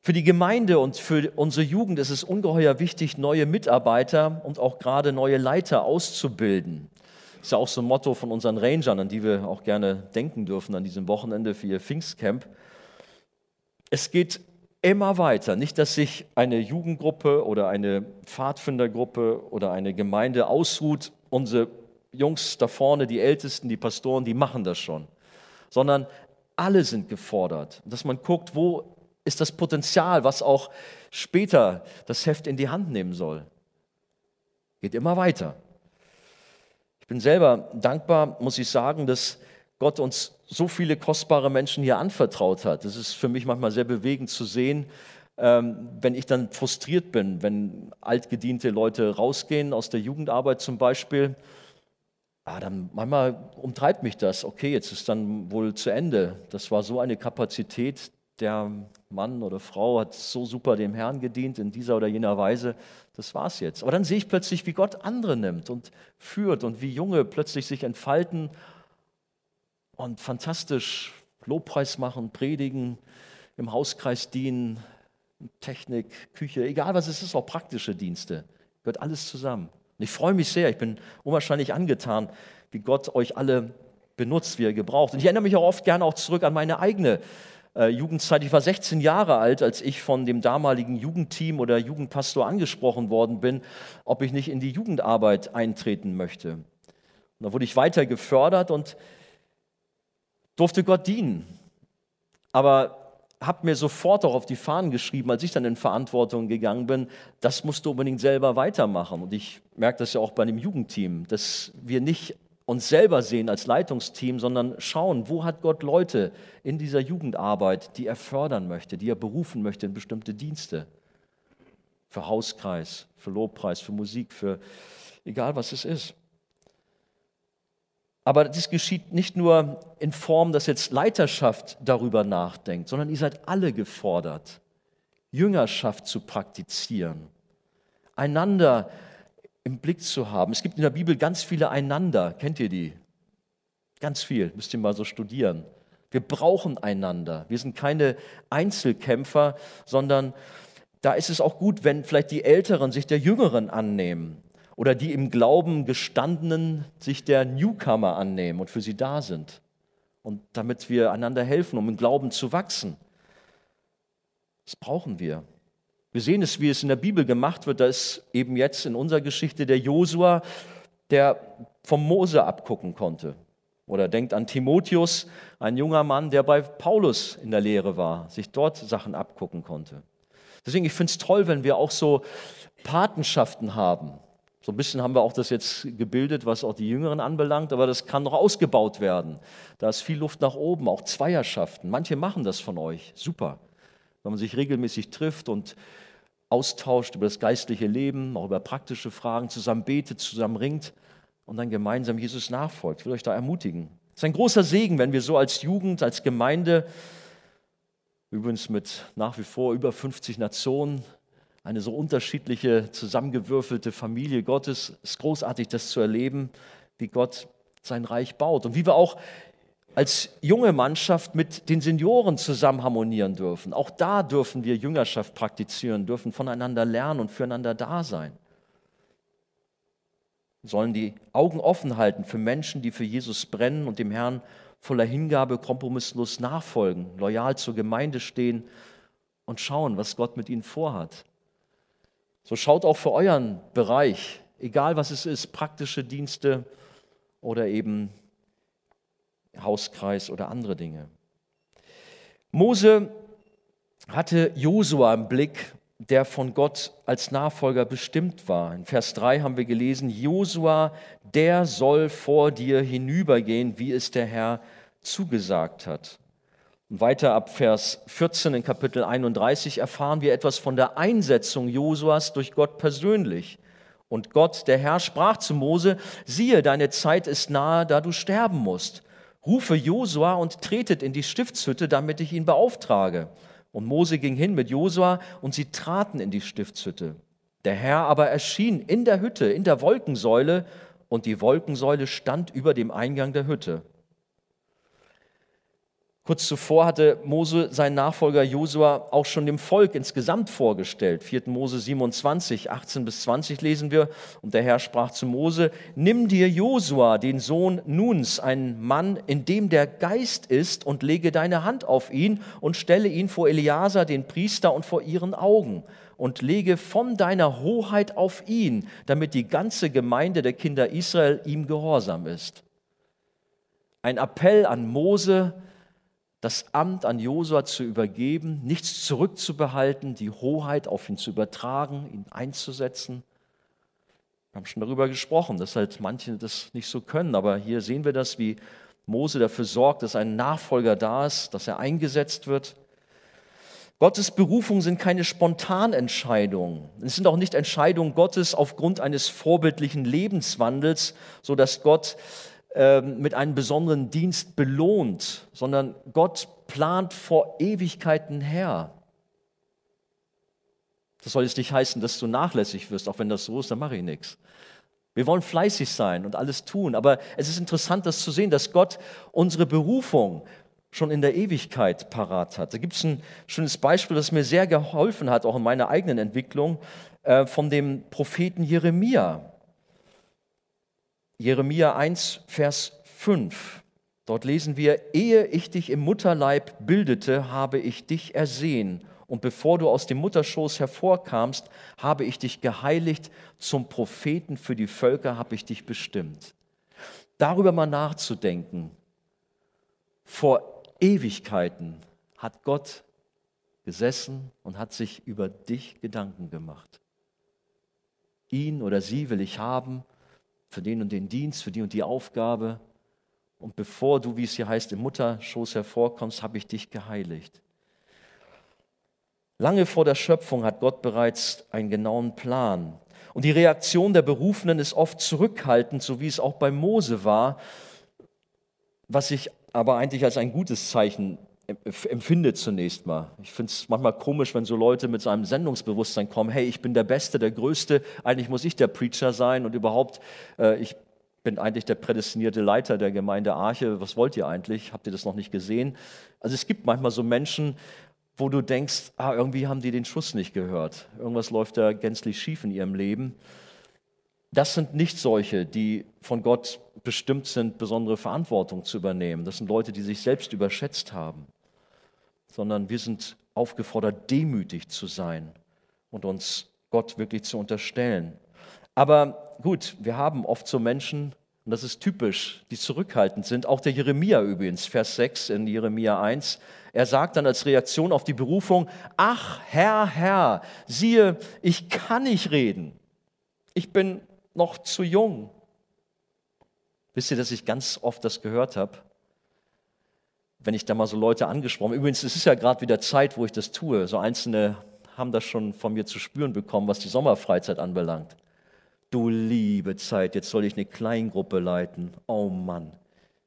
Für die Gemeinde und für unsere Jugend ist es ungeheuer wichtig, neue Mitarbeiter und auch gerade neue Leiter auszubilden. Das ist ja auch so ein Motto von unseren Rangern, an die wir auch gerne denken dürfen an diesem Wochenende für ihr Pfingstcamp. Es geht immer weiter. Nicht, dass sich eine Jugendgruppe oder eine Pfadfindergruppe oder eine Gemeinde ausruht. Unsere Jungs da vorne, die Ältesten, die Pastoren, die machen das schon. Sondern alle sind gefordert. Dass man guckt, wo ist das Potenzial, was auch später das Heft in die Hand nehmen soll. Geht immer weiter. Ich bin selber dankbar, muss ich sagen, dass Gott uns so viele kostbare Menschen hier anvertraut hat. Das ist für mich manchmal sehr bewegend zu sehen, ähm, wenn ich dann frustriert bin, wenn altgediente Leute rausgehen aus der Jugendarbeit zum Beispiel Ah, dann manchmal umtreibt mich das. Okay, jetzt ist dann wohl zu Ende. Das war so eine Kapazität. Der Mann oder Frau hat so super dem Herrn gedient in dieser oder jener Weise. Das war's jetzt. Aber dann sehe ich plötzlich, wie Gott andere nimmt und führt und wie Junge plötzlich sich entfalten und fantastisch Lobpreis machen, predigen, im Hauskreis dienen, Technik, Küche, egal was es ist, auch praktische Dienste. Gehört alles zusammen. Und ich freue mich sehr, ich bin unwahrscheinlich angetan, wie Gott euch alle benutzt, wie er gebraucht. Und ich erinnere mich auch oft gerne auch zurück an meine eigene äh, Jugendzeit. Ich war 16 Jahre alt, als ich von dem damaligen Jugendteam oder Jugendpastor angesprochen worden bin, ob ich nicht in die Jugendarbeit eintreten möchte. Und da wurde ich weiter gefördert und durfte Gott dienen. Aber habe mir sofort auch auf die Fahnen geschrieben, als ich dann in Verantwortung gegangen bin, das musst du unbedingt selber weitermachen. Und ich merke das ja auch bei dem Jugendteam, dass wir nicht uns selber sehen als Leitungsteam, sondern schauen, wo hat Gott Leute in dieser Jugendarbeit, die er fördern möchte, die er berufen möchte in bestimmte Dienste. Für Hauskreis, für Lobpreis, für Musik, für egal was es ist. Aber das geschieht nicht nur in Form, dass jetzt Leiterschaft darüber nachdenkt, sondern ihr seid alle gefordert, Jüngerschaft zu praktizieren, einander im Blick zu haben. Es gibt in der Bibel ganz viele Einander. Kennt ihr die? Ganz viel, müsst ihr mal so studieren. Wir brauchen einander. Wir sind keine Einzelkämpfer, sondern da ist es auch gut, wenn vielleicht die Älteren sich der Jüngeren annehmen oder die im Glauben gestandenen sich der Newcomer annehmen und für sie da sind. Und damit wir einander helfen, um im Glauben zu wachsen. Das brauchen wir. Wir sehen es, wie es in der Bibel gemacht wird. Da ist eben jetzt in unserer Geschichte der Josua, der vom Mose abgucken konnte. Oder denkt an Timotheus, ein junger Mann, der bei Paulus in der Lehre war, sich dort Sachen abgucken konnte. Deswegen, ich finde es toll, wenn wir auch so Patenschaften haben. So ein bisschen haben wir auch das jetzt gebildet, was auch die Jüngeren anbelangt, aber das kann noch ausgebaut werden. Da ist viel Luft nach oben, auch Zweierschaften. Manche machen das von euch, super. Wenn man sich regelmäßig trifft und austauscht über das geistliche Leben, auch über praktische Fragen, zusammen betet, zusammen ringt und dann gemeinsam Jesus nachfolgt. Ich will euch da ermutigen. Es ist ein großer Segen, wenn wir so als Jugend, als Gemeinde, übrigens mit nach wie vor über 50 Nationen, eine so unterschiedliche, zusammengewürfelte Familie Gottes. Es ist großartig, das zu erleben, wie Gott sein Reich baut und wie wir auch als junge Mannschaft mit den Senioren zusammen harmonieren dürfen. Auch da dürfen wir Jüngerschaft praktizieren, dürfen voneinander lernen und füreinander da sein. Wir sollen die Augen offen halten für Menschen, die für Jesus brennen und dem Herrn voller Hingabe kompromisslos nachfolgen, loyal zur Gemeinde stehen und schauen, was Gott mit ihnen vorhat. So schaut auch für euren Bereich, egal was es ist, praktische Dienste oder eben Hauskreis oder andere Dinge. Mose hatte Josua im Blick, der von Gott als Nachfolger bestimmt war. In Vers 3 haben wir gelesen, Josua, der soll vor dir hinübergehen, wie es der Herr zugesagt hat. Und weiter ab Vers 14 in Kapitel 31 erfahren wir etwas von der Einsetzung Josuas durch Gott persönlich. Und Gott, der Herr, sprach zu Mose, siehe, deine Zeit ist nahe, da du sterben musst. Rufe Josua und tretet in die Stiftshütte, damit ich ihn beauftrage. Und Mose ging hin mit Josua und sie traten in die Stiftshütte. Der Herr aber erschien in der Hütte, in der Wolkensäule, und die Wolkensäule stand über dem Eingang der Hütte. Kurz zuvor hatte Mose seinen Nachfolger Josua auch schon dem Volk insgesamt vorgestellt. 4. Mose 27, 18 bis 20 lesen wir. Und der Herr sprach zu Mose, nimm dir Josua, den Sohn Nuns, einen Mann, in dem der Geist ist, und lege deine Hand auf ihn und stelle ihn vor Eliasa, den Priester, und vor ihren Augen. Und lege von deiner Hoheit auf ihn, damit die ganze Gemeinde der Kinder Israel ihm gehorsam ist. Ein Appell an Mose, das Amt an Josua zu übergeben, nichts zurückzubehalten, die Hoheit auf ihn zu übertragen, ihn einzusetzen. Wir haben schon darüber gesprochen, dass halt manche das nicht so können, aber hier sehen wir das, wie Mose dafür sorgt, dass ein Nachfolger da ist, dass er eingesetzt wird. Gottes Berufungen sind keine Spontanentscheidungen. Es sind auch nicht Entscheidungen Gottes aufgrund eines vorbildlichen Lebenswandels, so dass Gott mit einem besonderen Dienst belohnt, sondern Gott plant vor Ewigkeiten her. Das soll jetzt nicht heißen, dass du nachlässig wirst, auch wenn das so ist, dann mache ich nichts. Wir wollen fleißig sein und alles tun, aber es ist interessant, das zu sehen, dass Gott unsere Berufung schon in der Ewigkeit parat hat. Da gibt es ein schönes Beispiel, das mir sehr geholfen hat, auch in meiner eigenen Entwicklung, äh, von dem Propheten Jeremia. Jeremia 1, Vers 5. Dort lesen wir, ehe ich dich im Mutterleib bildete, habe ich dich ersehen. Und bevor du aus dem Mutterschoß hervorkamst, habe ich dich geheiligt. Zum Propheten für die Völker habe ich dich bestimmt. Darüber mal nachzudenken. Vor Ewigkeiten hat Gott gesessen und hat sich über dich Gedanken gemacht. Ihn oder sie will ich haben für den und den Dienst, für die und die Aufgabe. Und bevor du, wie es hier heißt, im Mutterschoß hervorkommst, habe ich dich geheiligt. Lange vor der Schöpfung hat Gott bereits einen genauen Plan. Und die Reaktion der Berufenen ist oft zurückhaltend, so wie es auch bei Mose war, was ich aber eigentlich als ein gutes Zeichen empfinde zunächst mal. Ich finde es manchmal komisch, wenn so Leute mit seinem Sendungsbewusstsein kommen, hey, ich bin der Beste, der Größte, eigentlich muss ich der Preacher sein und überhaupt, äh, ich bin eigentlich der prädestinierte Leiter der Gemeinde Arche, was wollt ihr eigentlich? Habt ihr das noch nicht gesehen? Also es gibt manchmal so Menschen, wo du denkst, ah, irgendwie haben die den Schuss nicht gehört. Irgendwas läuft da gänzlich schief in ihrem Leben. Das sind nicht solche, die von Gott bestimmt sind, besondere Verantwortung zu übernehmen. Das sind Leute, die sich selbst überschätzt haben sondern wir sind aufgefordert, demütig zu sein und uns Gott wirklich zu unterstellen. Aber gut, wir haben oft so Menschen, und das ist typisch, die zurückhaltend sind. Auch der Jeremia übrigens, Vers 6 in Jeremia 1. Er sagt dann als Reaktion auf die Berufung, ach Herr, Herr, siehe, ich kann nicht reden. Ich bin noch zu jung. Wisst ihr, dass ich ganz oft das gehört habe? Wenn ich da mal so Leute angesprochen Übrigens, es ist ja gerade wieder Zeit, wo ich das tue. So Einzelne haben das schon von mir zu spüren bekommen, was die Sommerfreizeit anbelangt. Du liebe Zeit, jetzt soll ich eine Kleingruppe leiten. Oh Mann,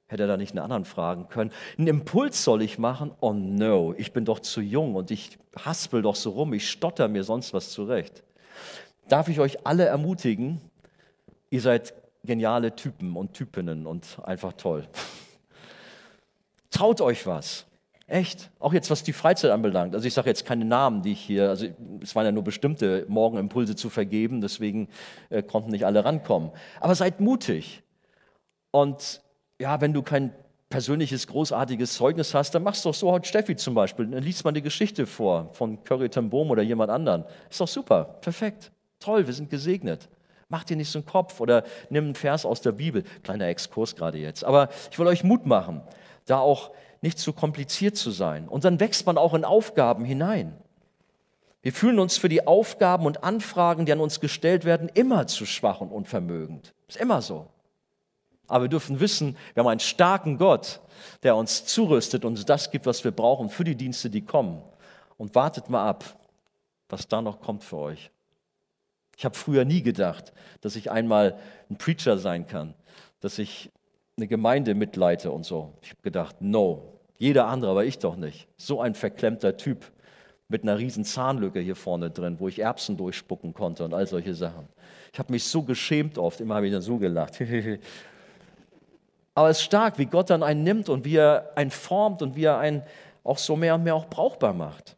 hätte er da nicht einen anderen fragen können. Einen Impuls soll ich machen? Oh no, ich bin doch zu jung und ich haspel doch so rum, ich stotter mir sonst was zurecht. Darf ich euch alle ermutigen, ihr seid geniale Typen und Typinnen und einfach toll. Traut euch was. Echt. Auch jetzt, was die Freizeit anbelangt. Also ich sage jetzt keine Namen, die ich hier, also es waren ja nur bestimmte Morgenimpulse zu vergeben, deswegen äh, konnten nicht alle rankommen. Aber seid mutig. Und ja, wenn du kein persönliches, großartiges Zeugnis hast, dann machst du doch so heute Steffi zum Beispiel. Dann liest man die Geschichte vor von Curry Bohm oder jemand anderen. Ist doch super, perfekt, toll, wir sind gesegnet. Mach dir nicht so einen Kopf oder nimm einen Vers aus der Bibel. Kleiner Exkurs gerade jetzt. Aber ich will euch Mut machen da auch nicht zu kompliziert zu sein. Und dann wächst man auch in Aufgaben hinein. Wir fühlen uns für die Aufgaben und Anfragen, die an uns gestellt werden, immer zu schwach und unvermögend. Ist immer so. Aber wir dürfen wissen, wir haben einen starken Gott, der uns zurüstet und das gibt, was wir brauchen für die Dienste, die kommen. Und wartet mal ab, was da noch kommt für euch. Ich habe früher nie gedacht, dass ich einmal ein Preacher sein kann, dass ich eine Gemeinde mitleite und so. Ich habe gedacht, no, jeder andere, aber ich doch nicht. So ein verklemmter Typ mit einer riesen Zahnlücke hier vorne drin, wo ich Erbsen durchspucken konnte und all solche Sachen. Ich habe mich so geschämt oft, immer habe ich dann so gelacht. (laughs) aber es ist stark, wie Gott dann einen nimmt und wie er einen formt und wie er einen auch so mehr und mehr auch brauchbar macht.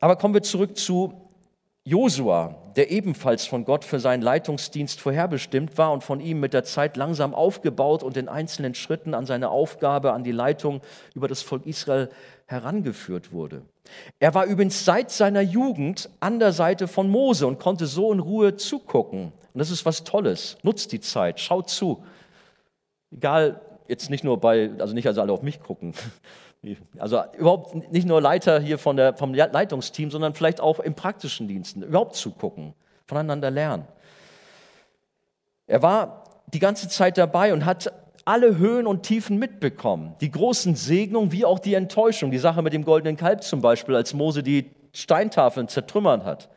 Aber kommen wir zurück zu Josua, der ebenfalls von Gott für seinen Leitungsdienst vorherbestimmt war und von ihm mit der Zeit langsam aufgebaut und in einzelnen Schritten an seine Aufgabe, an die Leitung über das Volk Israel herangeführt wurde. Er war übrigens seit seiner Jugend an der Seite von Mose und konnte so in Ruhe zugucken. Und das ist was Tolles. Nutzt die Zeit, schaut zu. Egal, jetzt nicht nur bei, also nicht also alle auf mich gucken, also überhaupt nicht nur Leiter hier von der, vom Leitungsteam, sondern vielleicht auch im praktischen Diensten. Überhaupt zugucken, voneinander lernen. Er war die ganze Zeit dabei und hat alle Höhen und Tiefen mitbekommen. Die großen Segnungen wie auch die Enttäuschung. Die Sache mit dem goldenen Kalb zum Beispiel, als Mose die Steintafeln zertrümmert hat.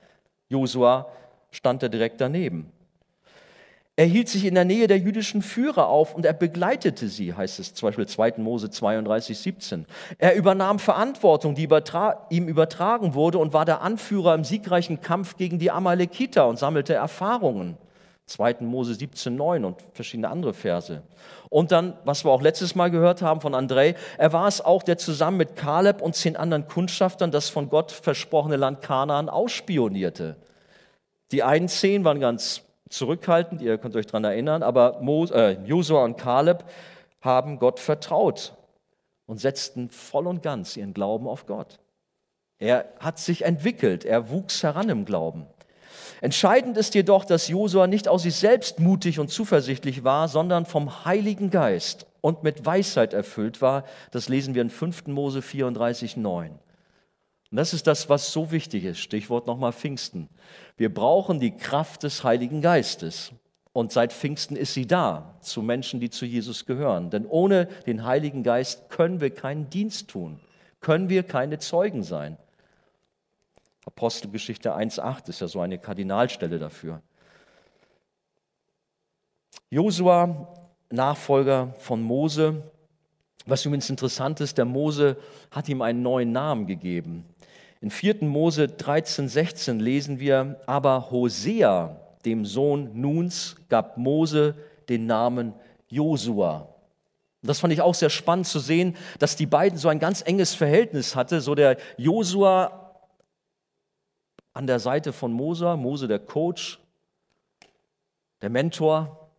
Josua stand da direkt daneben. Er hielt sich in der Nähe der jüdischen Führer auf und er begleitete sie, heißt es zum Beispiel 2. Mose 32, 17. Er übernahm Verantwortung, die übertra ihm übertragen wurde und war der Anführer im siegreichen Kampf gegen die Amalekiter und sammelte Erfahrungen. 2. Mose 17, 9 und verschiedene andere Verse. Und dann, was wir auch letztes Mal gehört haben von André, er war es auch, der zusammen mit Kaleb und zehn anderen Kundschaftern das von Gott versprochene Land Kanaan ausspionierte. Die einen zehn waren ganz zurückhaltend, ihr könnt euch daran erinnern, aber äh, Josua und Kaleb haben Gott vertraut und setzten voll und ganz ihren Glauben auf Gott. Er hat sich entwickelt, er wuchs heran im Glauben. Entscheidend ist jedoch, dass Josua nicht aus sich selbst mutig und zuversichtlich war, sondern vom Heiligen Geist und mit Weisheit erfüllt war. Das lesen wir in 5. Mose 34, 9. Und das ist das, was so wichtig ist. Stichwort nochmal Pfingsten. Wir brauchen die Kraft des Heiligen Geistes. Und seit Pfingsten ist sie da zu Menschen, die zu Jesus gehören. Denn ohne den Heiligen Geist können wir keinen Dienst tun, können wir keine Zeugen sein. Apostelgeschichte 1.8 ist ja so eine Kardinalstelle dafür. Josua, Nachfolger von Mose, was übrigens interessant ist, der Mose hat ihm einen neuen Namen gegeben. In 4. Mose 13, 16 lesen wir, aber Hosea, dem Sohn Nuns, gab Mose den Namen Josua. Das fand ich auch sehr spannend zu sehen, dass die beiden so ein ganz enges Verhältnis hatte. So der Josua an der Seite von Mose, Mose der Coach, der Mentor.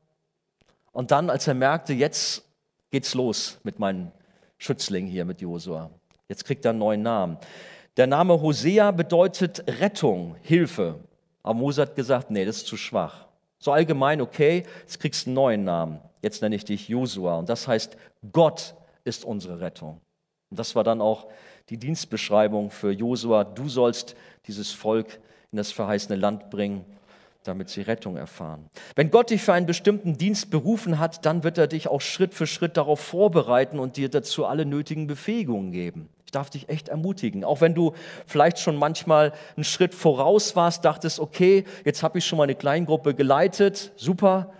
Und dann, als er merkte, jetzt geht's los mit meinem Schützling hier, mit Josua. Jetzt kriegt er einen neuen Namen. Der Name Hosea bedeutet Rettung, Hilfe. Aber Mose hat gesagt, nee, das ist zu schwach. So allgemein, okay, jetzt kriegst du einen neuen Namen. Jetzt nenne ich dich Josua. Und das heißt, Gott ist unsere Rettung. Und das war dann auch die Dienstbeschreibung für Josua. Du sollst dieses Volk in das verheißene Land bringen, damit sie Rettung erfahren. Wenn Gott dich für einen bestimmten Dienst berufen hat, dann wird er dich auch Schritt für Schritt darauf vorbereiten und dir dazu alle nötigen Befähigungen geben. Ich darf dich echt ermutigen. Auch wenn du vielleicht schon manchmal einen Schritt voraus warst, dachtest, okay, jetzt habe ich schon mal eine Kleingruppe geleitet, super.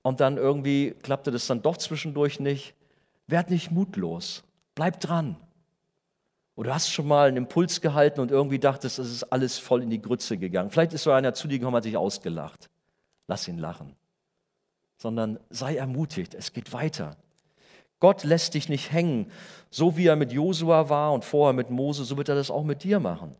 Und dann irgendwie klappte das dann doch zwischendurch nicht. Werd nicht mutlos. Bleib dran. Oder du hast schon mal einen Impuls gehalten und irgendwie dachtest, es ist alles voll in die Grütze gegangen. Vielleicht ist so einer zu dir gekommen, hat sich ausgelacht. Lass ihn lachen. Sondern sei ermutigt, es geht weiter. Gott lässt dich nicht hängen. So wie er mit Josua war und vorher mit Mose, so wird er das auch mit dir machen.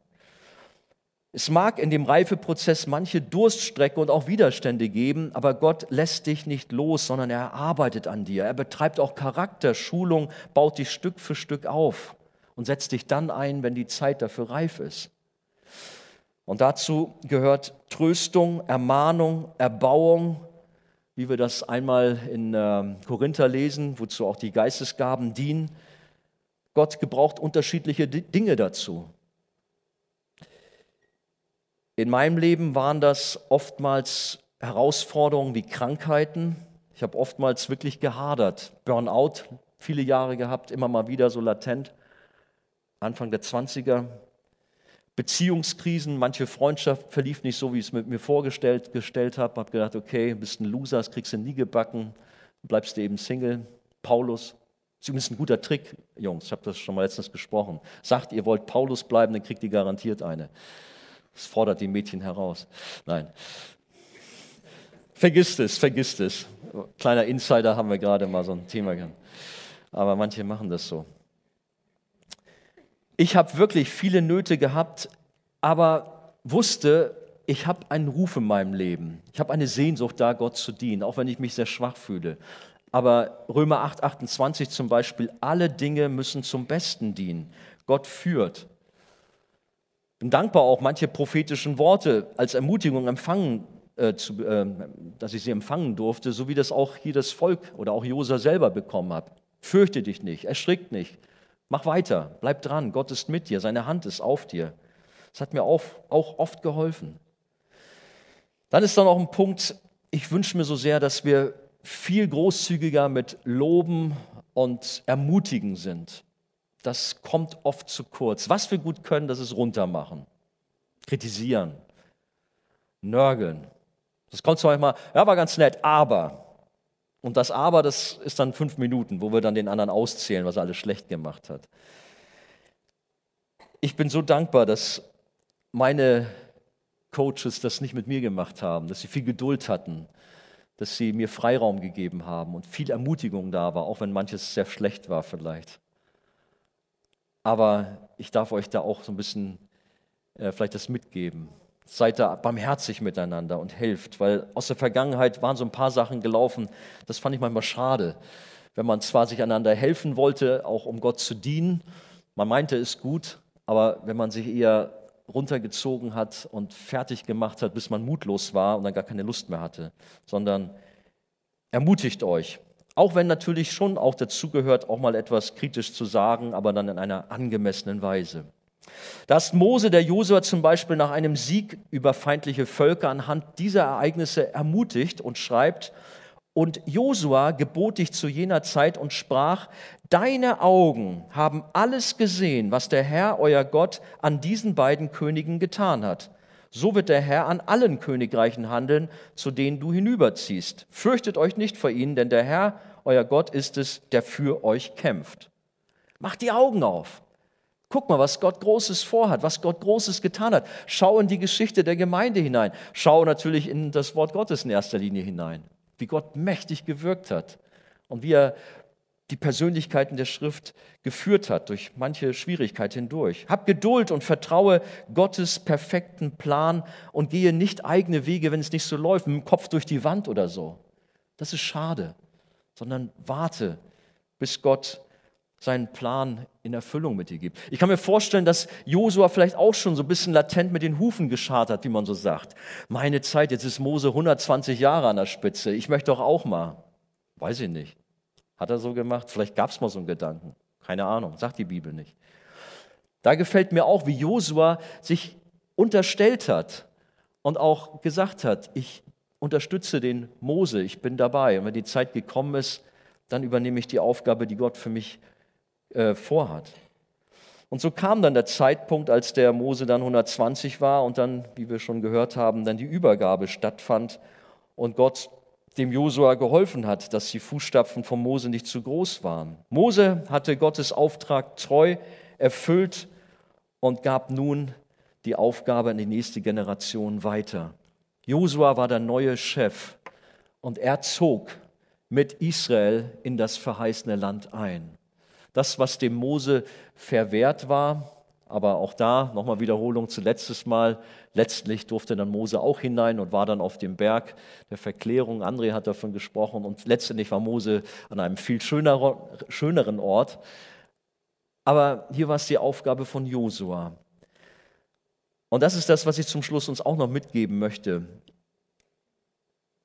Es mag in dem Reifeprozess manche Durststrecke und auch Widerstände geben, aber Gott lässt dich nicht los, sondern er arbeitet an dir. Er betreibt auch Charakterschulung, baut dich Stück für Stück auf und setz dich dann ein, wenn die Zeit dafür reif ist. Und dazu gehört Tröstung, Ermahnung, Erbauung, wie wir das einmal in äh, Korinther lesen, wozu auch die Geistesgaben dienen. Gott gebraucht unterschiedliche Dinge dazu. In meinem Leben waren das oftmals Herausforderungen wie Krankheiten. Ich habe oftmals wirklich gehadert, Burnout, viele Jahre gehabt, immer mal wieder so latent. Anfang der 20er. Beziehungskrisen, manche Freundschaft verlief nicht so, wie ich es mit mir vorgestellt gestellt habe. Habe gedacht, okay, bist ein Loser, das kriegst du nie gebacken, bleibst du eben Single. Paulus, ist übrigens ein guter Trick, Jungs, ich habe das schon mal letztens gesprochen. Sagt, ihr wollt Paulus bleiben, dann kriegt ihr garantiert eine. Das fordert die Mädchen heraus. Nein. Vergisst es, vergisst es. Kleiner Insider haben wir gerade mal so ein Thema gehabt. Aber manche machen das so. Ich habe wirklich viele Nöte gehabt, aber wusste, ich habe einen Ruf in meinem Leben. Ich habe eine Sehnsucht da, Gott zu dienen, auch wenn ich mich sehr schwach fühle. Aber Römer 8, 28 zum Beispiel, alle Dinge müssen zum Besten dienen. Gott führt. Bin dankbar auch manche prophetischen Worte als Ermutigung empfangen, äh, zu, äh, dass ich sie empfangen durfte, so wie das auch hier das Volk oder auch Josa selber bekommen hat. Fürchte dich nicht, erschrick nicht, Mach weiter, bleib dran, Gott ist mit dir, seine Hand ist auf dir. Das hat mir auch, auch oft geholfen. Dann ist da noch ein Punkt, ich wünsche mir so sehr, dass wir viel großzügiger mit Loben und Ermutigen sind. Das kommt oft zu kurz. Was wir gut können, das ist runtermachen, kritisieren, nörgeln. Das kommt zwar manchmal, ja, war ganz nett, aber und das Aber, das ist dann fünf Minuten, wo wir dann den anderen auszählen, was er alles schlecht gemacht hat. Ich bin so dankbar, dass meine Coaches das nicht mit mir gemacht haben, dass sie viel Geduld hatten, dass sie mir Freiraum gegeben haben und viel Ermutigung da war, auch wenn manches sehr schlecht war vielleicht. Aber ich darf euch da auch so ein bisschen äh, vielleicht das mitgeben. Seid da barmherzig miteinander und helft, weil aus der Vergangenheit waren so ein paar Sachen gelaufen, das fand ich manchmal schade. wenn man zwar sich einander helfen wollte, auch um Gott zu dienen, man meinte es gut, aber wenn man sich eher runtergezogen hat und fertig gemacht hat, bis man mutlos war und dann gar keine Lust mehr hatte, sondern ermutigt euch. Auch wenn natürlich schon auch dazugehört, auch mal etwas kritisch zu sagen, aber dann in einer angemessenen Weise. Da ist Mose, der Josua zum Beispiel nach einem Sieg über feindliche Völker anhand dieser Ereignisse ermutigt und schreibt, und Josua gebot dich zu jener Zeit und sprach, deine Augen haben alles gesehen, was der Herr, euer Gott, an diesen beiden Königen getan hat. So wird der Herr an allen Königreichen handeln, zu denen du hinüberziehst. Fürchtet euch nicht vor ihnen, denn der Herr, euer Gott, ist es, der für euch kämpft. Macht die Augen auf. Guck mal, was Gott Großes vorhat, was Gott Großes getan hat. Schau in die Geschichte der Gemeinde hinein. Schau natürlich in das Wort Gottes in erster Linie hinein wie Gott mächtig gewirkt hat und wie er die Persönlichkeiten der Schrift geführt hat, durch manche Schwierigkeit hindurch. Hab Geduld und vertraue Gottes perfekten Plan und gehe nicht eigene Wege, wenn es nicht so läuft, mit dem Kopf durch die Wand oder so. Das ist schade, sondern warte, bis Gott seinen Plan in Erfüllung mit dir gibt. Ich kann mir vorstellen, dass Josua vielleicht auch schon so ein bisschen latent mit den Hufen geschart hat, wie man so sagt. Meine Zeit, jetzt ist Mose 120 Jahre an der Spitze. Ich möchte doch auch mal. Weiß ich nicht. Hat er so gemacht? Vielleicht gab es mal so einen Gedanken. Keine Ahnung, sagt die Bibel nicht. Da gefällt mir auch, wie Josua sich unterstellt hat und auch gesagt hat, ich unterstütze den Mose, ich bin dabei. Und wenn die Zeit gekommen ist, dann übernehme ich die Aufgabe, die Gott für mich äh, vorhat. Und so kam dann der Zeitpunkt, als der Mose dann 120 war und dann, wie wir schon gehört haben, dann die Übergabe stattfand und Gott dem Josua geholfen hat, dass die Fußstapfen von Mose nicht zu groß waren. Mose hatte Gottes Auftrag treu erfüllt und gab nun die Aufgabe an die nächste Generation weiter. Josua war der neue Chef und er zog mit Israel in das verheißene Land ein das, was dem Mose verwehrt war. Aber auch da nochmal Wiederholung zu letztes Mal. Letztlich durfte dann Mose auch hinein und war dann auf dem Berg der Verklärung. André hat davon gesprochen. Und letztendlich war Mose an einem viel schöneren Ort. Aber hier war es die Aufgabe von Josua. Und das ist das, was ich zum Schluss uns auch noch mitgeben möchte.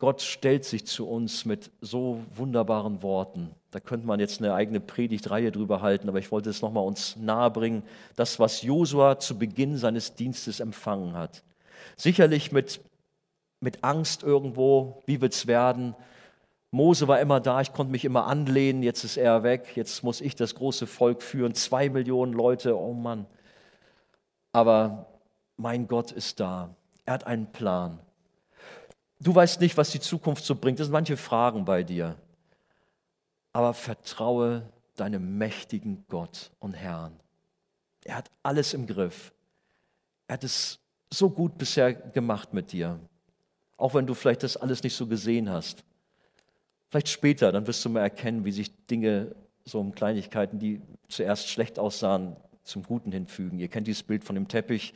Gott stellt sich zu uns mit so wunderbaren Worten. Da könnte man jetzt eine eigene Predigtreihe drüber halten, aber ich wollte es nochmal uns nahebringen, das, was Josua zu Beginn seines Dienstes empfangen hat. Sicherlich mit, mit Angst irgendwo, wie wird es werden? Mose war immer da, ich konnte mich immer anlehnen, jetzt ist er weg, jetzt muss ich das große Volk führen, zwei Millionen Leute, oh Mann. Aber mein Gott ist da, er hat einen Plan. Du weißt nicht, was die Zukunft so bringt. Das sind manche Fragen bei dir. Aber vertraue deinem mächtigen Gott und Herrn. Er hat alles im Griff. Er hat es so gut bisher gemacht mit dir. Auch wenn du vielleicht das alles nicht so gesehen hast. Vielleicht später, dann wirst du mal erkennen, wie sich Dinge, so um Kleinigkeiten, die zuerst schlecht aussahen, zum Guten hinfügen. Ihr kennt dieses Bild von dem Teppich,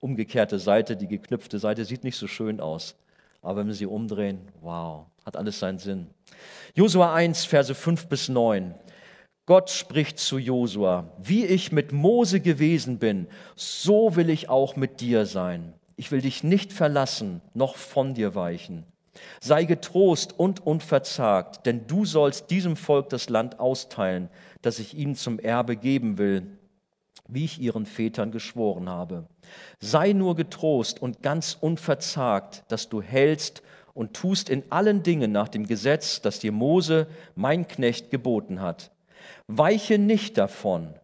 umgekehrte Seite, die geknüpfte Seite sieht nicht so schön aus. Aber wenn wir sie umdrehen, wow, hat alles seinen Sinn. Josua 1, Verse 5 bis 9. Gott spricht zu Josua, wie ich mit Mose gewesen bin, so will ich auch mit dir sein. Ich will dich nicht verlassen, noch von dir weichen. Sei getrost und unverzagt, denn du sollst diesem Volk das Land austeilen, das ich ihnen zum Erbe geben will wie ich ihren Vätern geschworen habe. Sei nur getrost und ganz unverzagt, dass du hältst und tust in allen Dingen nach dem Gesetz, das dir Mose, mein Knecht, geboten hat. Weiche nicht davon,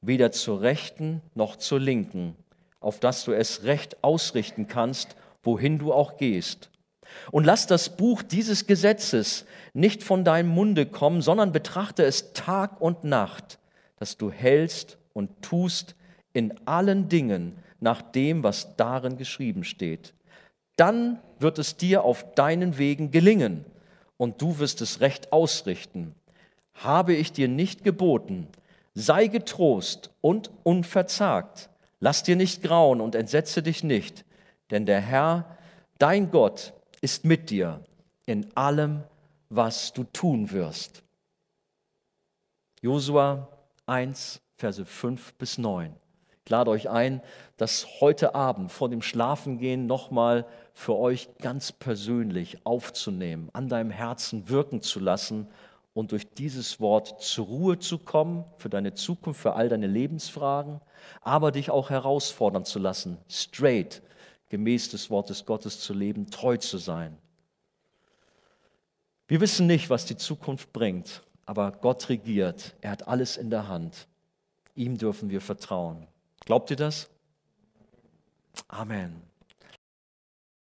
weder zur rechten noch zur linken, auf dass du es recht ausrichten kannst, wohin du auch gehst. Und lass das Buch dieses Gesetzes nicht von deinem Munde kommen, sondern betrachte es Tag und Nacht, dass du hältst und tust in allen Dingen nach dem, was darin geschrieben steht. Dann wird es dir auf deinen Wegen gelingen und du wirst es recht ausrichten. Habe ich dir nicht geboten, sei getrost und unverzagt, lass dir nicht grauen und entsetze dich nicht, denn der Herr, dein Gott, ist mit dir in allem, was du tun wirst. Josua 1, Verse 5 bis 9. Ich lade euch ein, das heute Abend vor dem Schlafengehen nochmal für euch ganz persönlich aufzunehmen, an deinem Herzen wirken zu lassen und durch dieses Wort zur Ruhe zu kommen für deine Zukunft, für all deine Lebensfragen, aber dich auch herausfordern zu lassen, straight, gemäß des Wortes Gottes zu leben, treu zu sein. Wir wissen nicht, was die Zukunft bringt, aber Gott regiert. Er hat alles in der Hand. Ihm dürfen wir vertrauen. Glaubt ihr das? Amen.